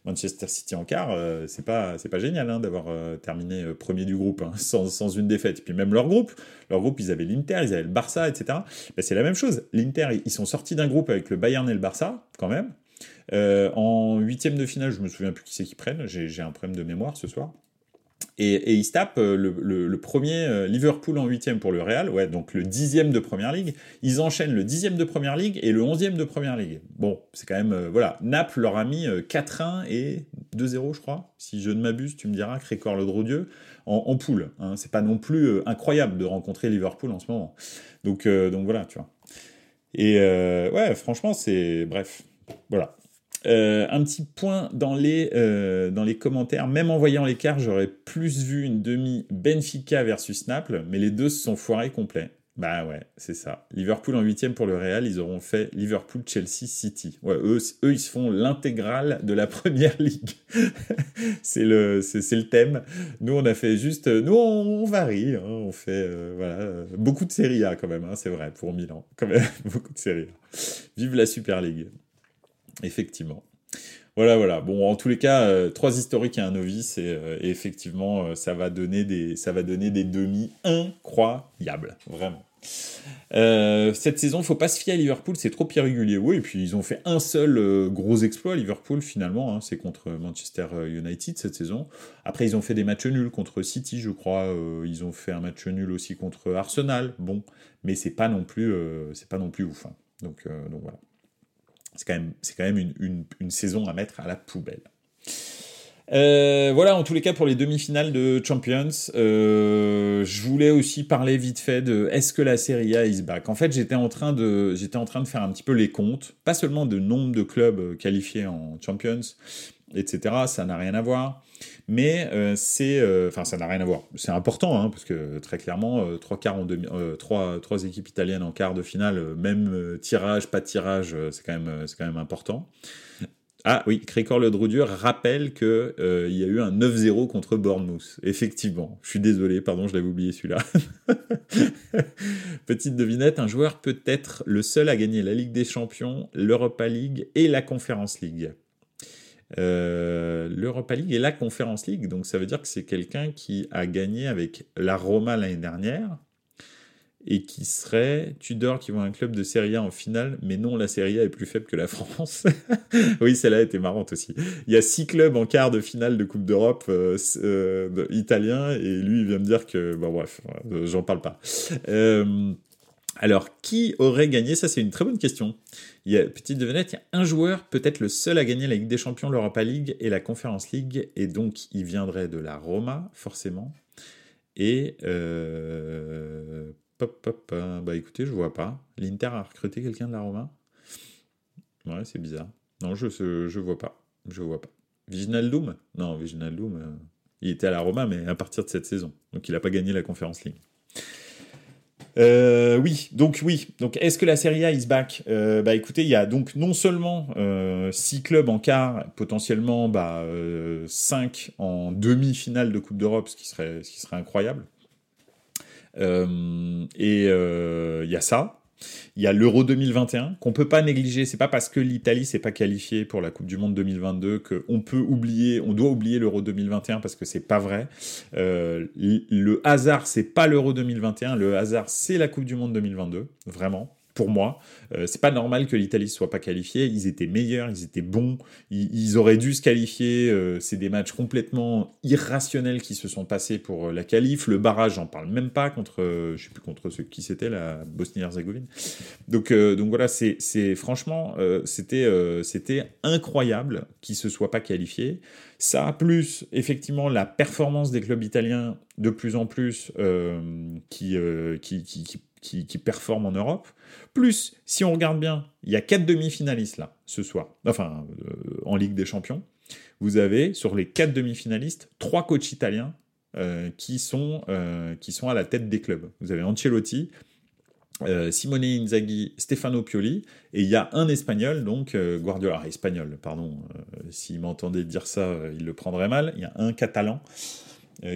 Manchester City en quart, euh, c'est pas pas génial hein, d'avoir euh, terminé euh, premier du groupe hein, sans, sans, une défaite. Puis même leur groupe, leur groupe, ils avaient l'Inter, ils avaient le Barça, etc. Ben, c'est la même chose. L'Inter, ils sont sortis d'un groupe avec le Bayern et le Barça, quand même. Euh, en huitième de finale, je me souviens plus qui c'est qui prennent. J'ai un problème de mémoire ce soir. Et, ils tapent euh, le, premier euh, Liverpool en huitième pour le Real, ouais, donc le dixième de Première Ligue. Ils enchaînent le dixième de Première Ligue et le onzième de Première Ligue. Bon, c'est quand même, voilà, Naples leur a mis 4-1 et 2-0, je crois. Si je ne m'abuse, tu me diras, Crécor le Drodieu, en, en poule. Hein. C'est pas non plus incroyable de rencontrer Liverpool en ce moment. Donc voilà, tu vois. Et ouais, franchement, c'est... Bref, voilà. Euh, un petit point dans les, euh, dans les commentaires. Même en voyant l'écart, j'aurais plus vu une demi Benfica versus Naples, mais les deux se sont foirés complets. Bah ouais, c'est ça. Liverpool en huitième pour le Real, ils auront fait Liverpool, Chelsea, City. Ouais, eux, ils se font l'intégrale de la première ligue. c'est le, c'est, le thème. Nous, on a fait juste, nous, on, varie. Hein. on fait, euh, voilà, beaucoup de Serie A quand même. Hein, c'est vrai pour Milan, quand même beaucoup de Serie A. Vive la Super League. Effectivement. Voilà, voilà. Bon, en tous les cas, euh, trois historiques et un novice, et, euh, effectivement, euh, ça va donner des, ça va donner des demi incroyables, vraiment. cette saison, faut pas se fier à Liverpool, c'est trop irrégulier. Oui, et puis ils ont fait un seul gros exploit, Liverpool, finalement, hein, c'est contre Manchester United cette saison. Après, ils ont fait des matchs nuls contre City, je crois. ils ont fait un match nul aussi contre Arsenal. Bon, mais c'est pas non plus, c'est pas non plus ouf. Hein. Donc, donc voilà c'est quand même, c'est quand même une, une, saison à mettre à la poubelle. Euh, voilà, en tous les cas, pour les demi-finales de Champions, euh, je voulais aussi parler vite fait de est-ce que la Serie A is back? En fait, j'étais en, train de, j'étais en train de faire un petit peu les comptes, pas seulement de nombre de clubs qualifiés en Champions, etc. Ça n'a rien à voir. Mais euh, c'est, enfin, ça n'a rien à voir. C'est important, hein, parce que très clairement, trois quarts en trois, trois équipes italiennes en quart de finale, même tirage, pas tirage, c'est quand même, c'est quand même important. Ah oui, Cricor Le Droudur rappelle qu'il euh, y a eu un 9-0 contre Bournemouth. Effectivement, je suis désolé, pardon, je l'avais oublié celui-là. Petite devinette, un joueur peut être le seul à gagner la Ligue des Champions, l'Europa League et la Conference League. Euh, L'Europa League et la Conference League, donc ça veut dire que c'est quelqu'un qui a gagné avec la Roma l'année dernière, et qui serait Tudor qui voit un club de Serie A en finale, mais non, la Serie A est plus faible que la France. oui, celle-là était marrante aussi. Il y a six clubs en quart de finale de Coupe d'Europe euh, euh italiens, et lui, il vient me dire que, bon bref, euh, j'en parle pas. Alors, qui aurait gagné? Ça, c'est une très bonne question. Petite devinette, il y a un joueur, peut-être le seul à gagner la Ligue des Champions, l'Europa League et la Conference League, et donc il viendrait de la Roma, forcément. Et euh, bah écoutez, je vois pas. L'Inter a recruté quelqu'un de la Roma? Ouais, c'est bizarre. Non, je, je vois pas. Je vois pas. Viginaldum Non, Viginaldum, euh, il était à la Roma, mais à partir de cette saison. Donc il n'a pas gagné la Conférence League. Euh, oui, donc oui. Donc est-ce que la Serie A is back? Euh, Bah écoutez, il y a donc non seulement 6 clubs en quart, potentiellement bah, 5 en demi-finale de Coupe d'Europe, ce qui serait, ce qui serait incroyable. Euh, et il euh, y a ça. Il y a l'Euro 2021 qu'on peut pas négliger. C'est pas parce que l'Italie s'est pas qualifiée pour la Coupe du Monde 2022 qu'on peut oublier, on doit oublier l'Euro 2021 parce que c'est pas vrai. Euh, le hasard c'est pas l'Euro 2021, le hasard c'est la Coupe du Monde 2022, vraiment pour moi. Euh, c'est pas normal que l'Italie soit pas qualifiée. Ils étaient meilleurs, ils étaient bons, ils, auraient dû se qualifier. Euh, c'est des matchs complètement irrationnels qui se sont passés pour euh, la qualif. Le barrage, j'en parle même pas contre, je sais plus contre ceux qui c'était la Bosnie-Herzégovine. Donc, donc voilà, c'est, c'est franchement, c'était, c'était incroyable qu'ils se soient pas qualifiés. Ça, plus effectivement la performance des clubs italiens de plus en plus qui, qui qui, qui performent en Europe. Plus, si on regarde bien, il y a quatre demi-finalistes là, ce soir, enfin, euh, en Ligue des Champions. Vous avez, sur les quatre demi-finalistes, trois coachs italiens euh, qui, sont, euh, qui sont à la tête des clubs. Vous avez Ancelotti, Simone Inzaghi, Stefano Pioli, et il y a un espagnol, donc Guardiola, espagnol, pardon, s'il m'entendait dire ça, il le prendrait mal, il y a un catalan, euh,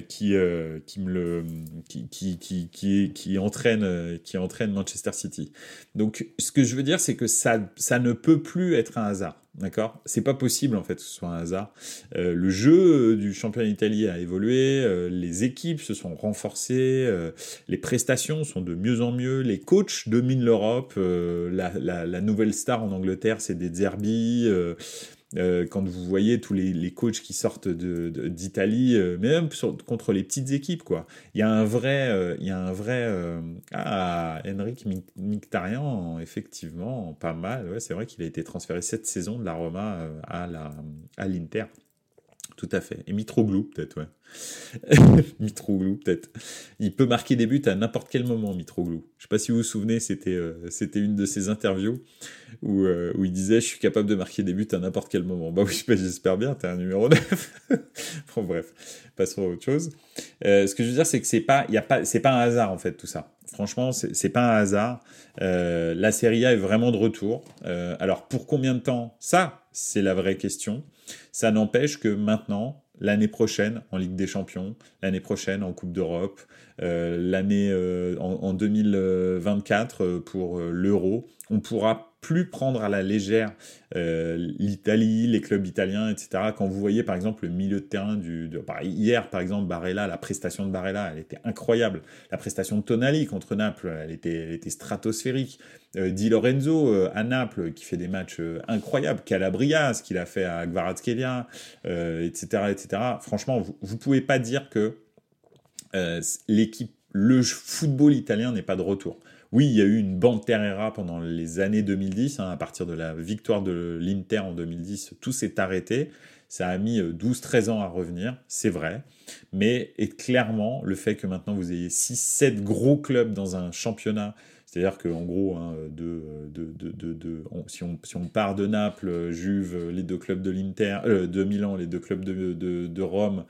qui, euh, qui, me le, qui, qui, qui, qui, entraîne, euh, qui entraîne Manchester City. Donc, ce que je veux dire, c'est que ça, ça ne peut plus être un hasard. D'accord? C'est pas possible en fait que ce soit un hasard. le jeu du championnat d'Italie a évolué, les équipes se sont renforcées, les prestations sont de mieux en mieux, les coachs dominent l'Europe, la, la, la, nouvelle star en Angleterre c'est des Zerbi, euh, quand vous voyez tous les, coachs qui sortent d'Italie, euh, même contre les petites équipes, quoi. Il y a un vrai, euh, il y a un vrai, ah, Henrik Mkhitaryan, effectivement, pas mal. C'est vrai qu'il a été transféré cette saison de la Roma à l'Inter. Tout à fait. Et Mitroglou, peut-être, ouais. Mitroglou, peut-être. Il peut marquer des buts à n'importe quel moment, Mitroglou. Je sais pas si vous vous souvenez, c'était euh, une de ses interviews où, euh, où il disait Je suis capable de marquer des buts à n'importe quel moment. Bah oui, j'espère bien, t'es un numéro 9. bon, bref, passons à autre chose. Euh, ce que je veux dire, c'est que c'est pas, pas, pas un hasard, en fait, tout ça. Franchement, c'est pas un hasard. la Serie A est vraiment de retour. alors, pour combien de temps? Ça, c'est la vraie question. Ça n'empêche que maintenant, l'année prochaine en Ligue des Champions, l'année prochaine en Coupe d'Europe, euh, l'année euh, en, 2024 euh, pour l'Euro, on pourra plus prendre à la légère l'Italie, les clubs italiens, etc. Quand vous voyez par exemple le milieu de terrain. De, hier par exemple, Barella, la prestation de Barella, elle était incroyable. La prestation de Tonali contre Naples, elle était, était stratosphérique. Di Lorenzo à Naples, qui fait des matchs incroyables. Calabria, ce qu'il a fait à Gvaratskhelia, etc., etc. Franchement, vous, vous pouvez pas dire que euh, l'équipe, le football italien n'est pas de retour. Oui, il y a eu une bande Terrera pendant les années 2010, hein, à partir de la victoire de l'Inter en 2010, tout s'est arrêté. Ça a mis 12-13 ans à revenir, c'est vrai. Mais et clairement, le fait que maintenant vous ayez 6-7 gros clubs dans un championnat c'est-à-dire qu'en gros, hein, si, on, part de Naples, Juve, les deux clubs de l'Inter, euh, de Milan, les deux clubs de, Rome,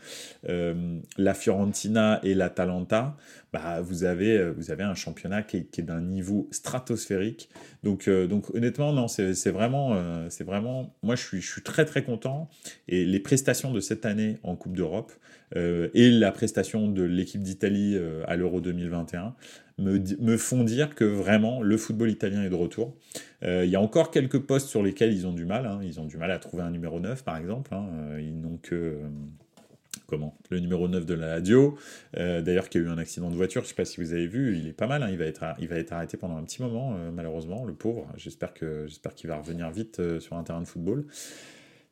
euh, la Fiorentina et l'Atalanta, bah, vous, avez, avez un championnat qui est, d'un niveau stratosphérique. Donc, euh, donc honnêtement, non, c'est vraiment, c'est vraiment, moi je suis, je suis très très content. Et les prestations de cette année en Coupe d'Europe et la prestation de l'équipe d'Italie à l'Euro 2021 me, font dire que vraiment le football italien est de retour. Euh, il y a encore quelques postes sur lesquels ils ont du mal. Hein. Ils ont du mal à trouver un numéro 9 par exemple. Hein. Euh, ils n'ont que euh, comment? Le numéro 9 de la Ladio, d'ailleurs qui a eu un accident de voiture, je ne sais pas si vous avez vu, il est pas mal, hein. il, va être, il va être arrêté pendant un petit moment, malheureusement, le pauvre, j'espère qu'il va revenir vite sur un terrain de football.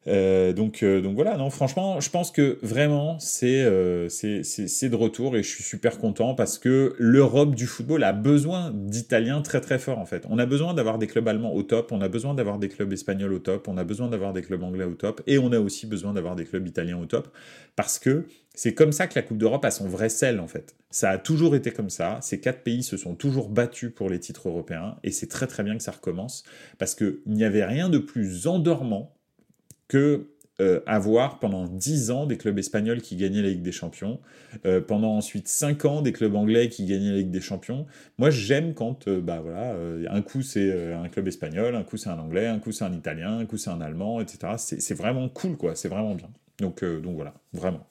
Euh, donc, euh, donc voilà, non, franchement, je pense que vraiment, euh, c'est c'est de retour et je suis super content parce que l'Europe du football a besoin d'Italiens très très forts en fait. On a besoin d'avoir des clubs allemands au top, on a besoin d'avoir des clubs espagnols au top, on a besoin d'avoir des clubs anglais au top et on a aussi besoin d'avoir des clubs italiens au top parce que c'est comme ça que la Coupe d'Europe a son vrai sel en fait. Ça a toujours été comme ça. Ces quatre pays se sont toujours battus pour les titres européens et c'est très très bien que ça recommence parce qu'il n'y avait rien de plus endormant que euh, avoir pendant 10 ans des clubs espagnols qui gagnaient la Ligue des Champions, euh, pendant ensuite 5 ans des clubs anglais qui gagnaient la Ligue des Champions. Moi, j'aime quand, euh, bah voilà, un coup c'est un club espagnol, un coup c'est un anglais, un coup c'est un italien, un coup c'est un allemand, etc. C'est vraiment cool, quoi, c'est vraiment bien. Donc, donc voilà, vraiment.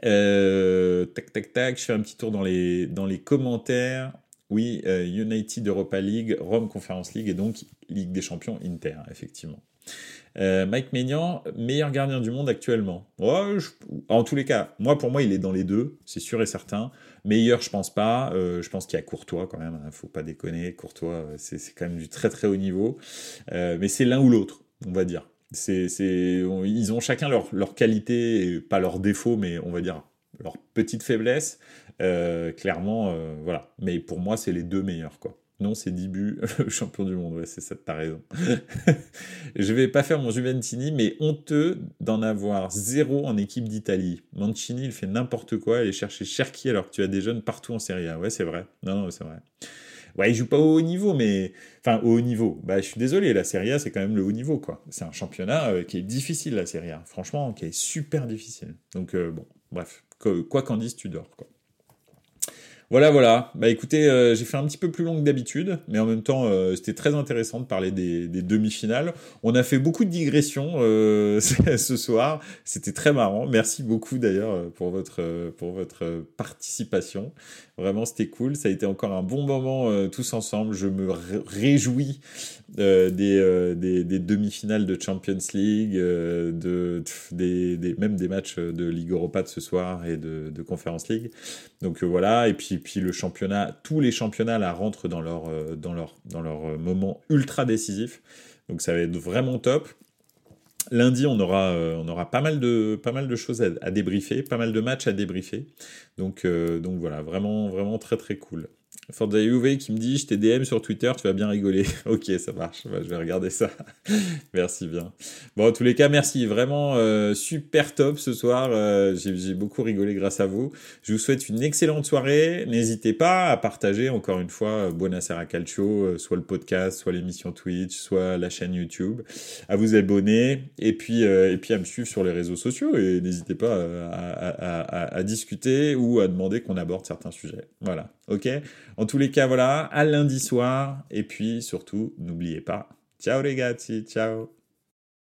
tac, tac, tac, je fais un petit tour dans les, dans les commentaires. Oui, United Europa League, Rome Conference League et donc Ligue des Champions Inter, effectivement. Euh, Mike Maignan, meilleur gardien du monde actuellement. en tous les cas, moi pour moi il est dans les deux, c'est sûr et certain. Meilleur, je pense pas. Euh, je pense qu'il y a Courtois quand même. Hein, faut pas déconner. Courtois, euh, c'est quand même du très très haut niveau. mais c'est l'un ou l'autre, on va dire. Ils ont chacun leur, leur qualité, pas leurs défauts, mais on va dire leur petite faiblesse. clairement, voilà. Mais pour moi, c'est les deux meilleurs, quoi. Non, c'est Dibu, champion du monde. Ouais, c'est ça, t'as raison. je vais pas faire mon Juventini, mais honteux d'en avoir zéro en équipe d'Italie. Mancini, il fait n'importe quoi, aller chercher Cherki alors que tu as des jeunes partout en Serie A. Ouais, c'est vrai. Non, non, c'est vrai. Ouais, il joue pas au haut niveau, mais. Enfin, au haut niveau. Bah, je suis désolé, la Serie A, c'est quand même le haut niveau, quoi. C'est un championnat euh, qui est difficile, la Serie A. Franchement, qui est super difficile. Donc, euh, bon, bref. Quoi qu'en dise, tu dors, quoi. Voilà, voilà. Bah écoutez, euh, j'ai fait un petit peu plus long que d'habitude, mais en même temps, euh, c'était très intéressant de parler des, demi-finales. On a fait beaucoup de digressions euh, ce soir. C'était très marrant. Merci beaucoup d'ailleurs pour votre pour votre participation. Vraiment, c'était cool. Ça a été encore un bon moment tous ensemble. Je me réjouis des, des, demi-finales de Champions League, de des, même des matchs de Ligue Europa ce soir et de, de Conference League. Donc voilà. Et puis puis le championnat, tous les championnats là rentrent dans leur, euh, dans leur, dans leur euh, moment ultra décisif. Donc ça va être vraiment top. Lundi, on aura, euh, on aura pas, mal de, pas mal de choses à, débriefer, pas mal de matchs à débriefer. Donc, donc voilà, vraiment, vraiment très très cool. UV qui me dit je t'ai DM sur Twitter, tu vas bien rigoler. ok, ça marche, je vais regarder ça. merci bien. Bon, en tous les cas, merci. Vraiment euh, super top ce soir. Euh, j'ai beaucoup rigolé grâce à vous. Je vous souhaite une excellente soirée. N'hésitez pas à partager encore une fois Buonasera Calcio, euh, soit le podcast, soit l'émission Twitch, soit la chaîne YouTube, à vous abonner et puis, et puis à me suivre sur les réseaux sociaux. Et n'hésitez pas à discuter ou à demander qu'on aborde certains sujets. Voilà, ok? En tous les cas, voilà, à lundi soir. Et puis surtout, n'oubliez pas. Ciao les gars, ciao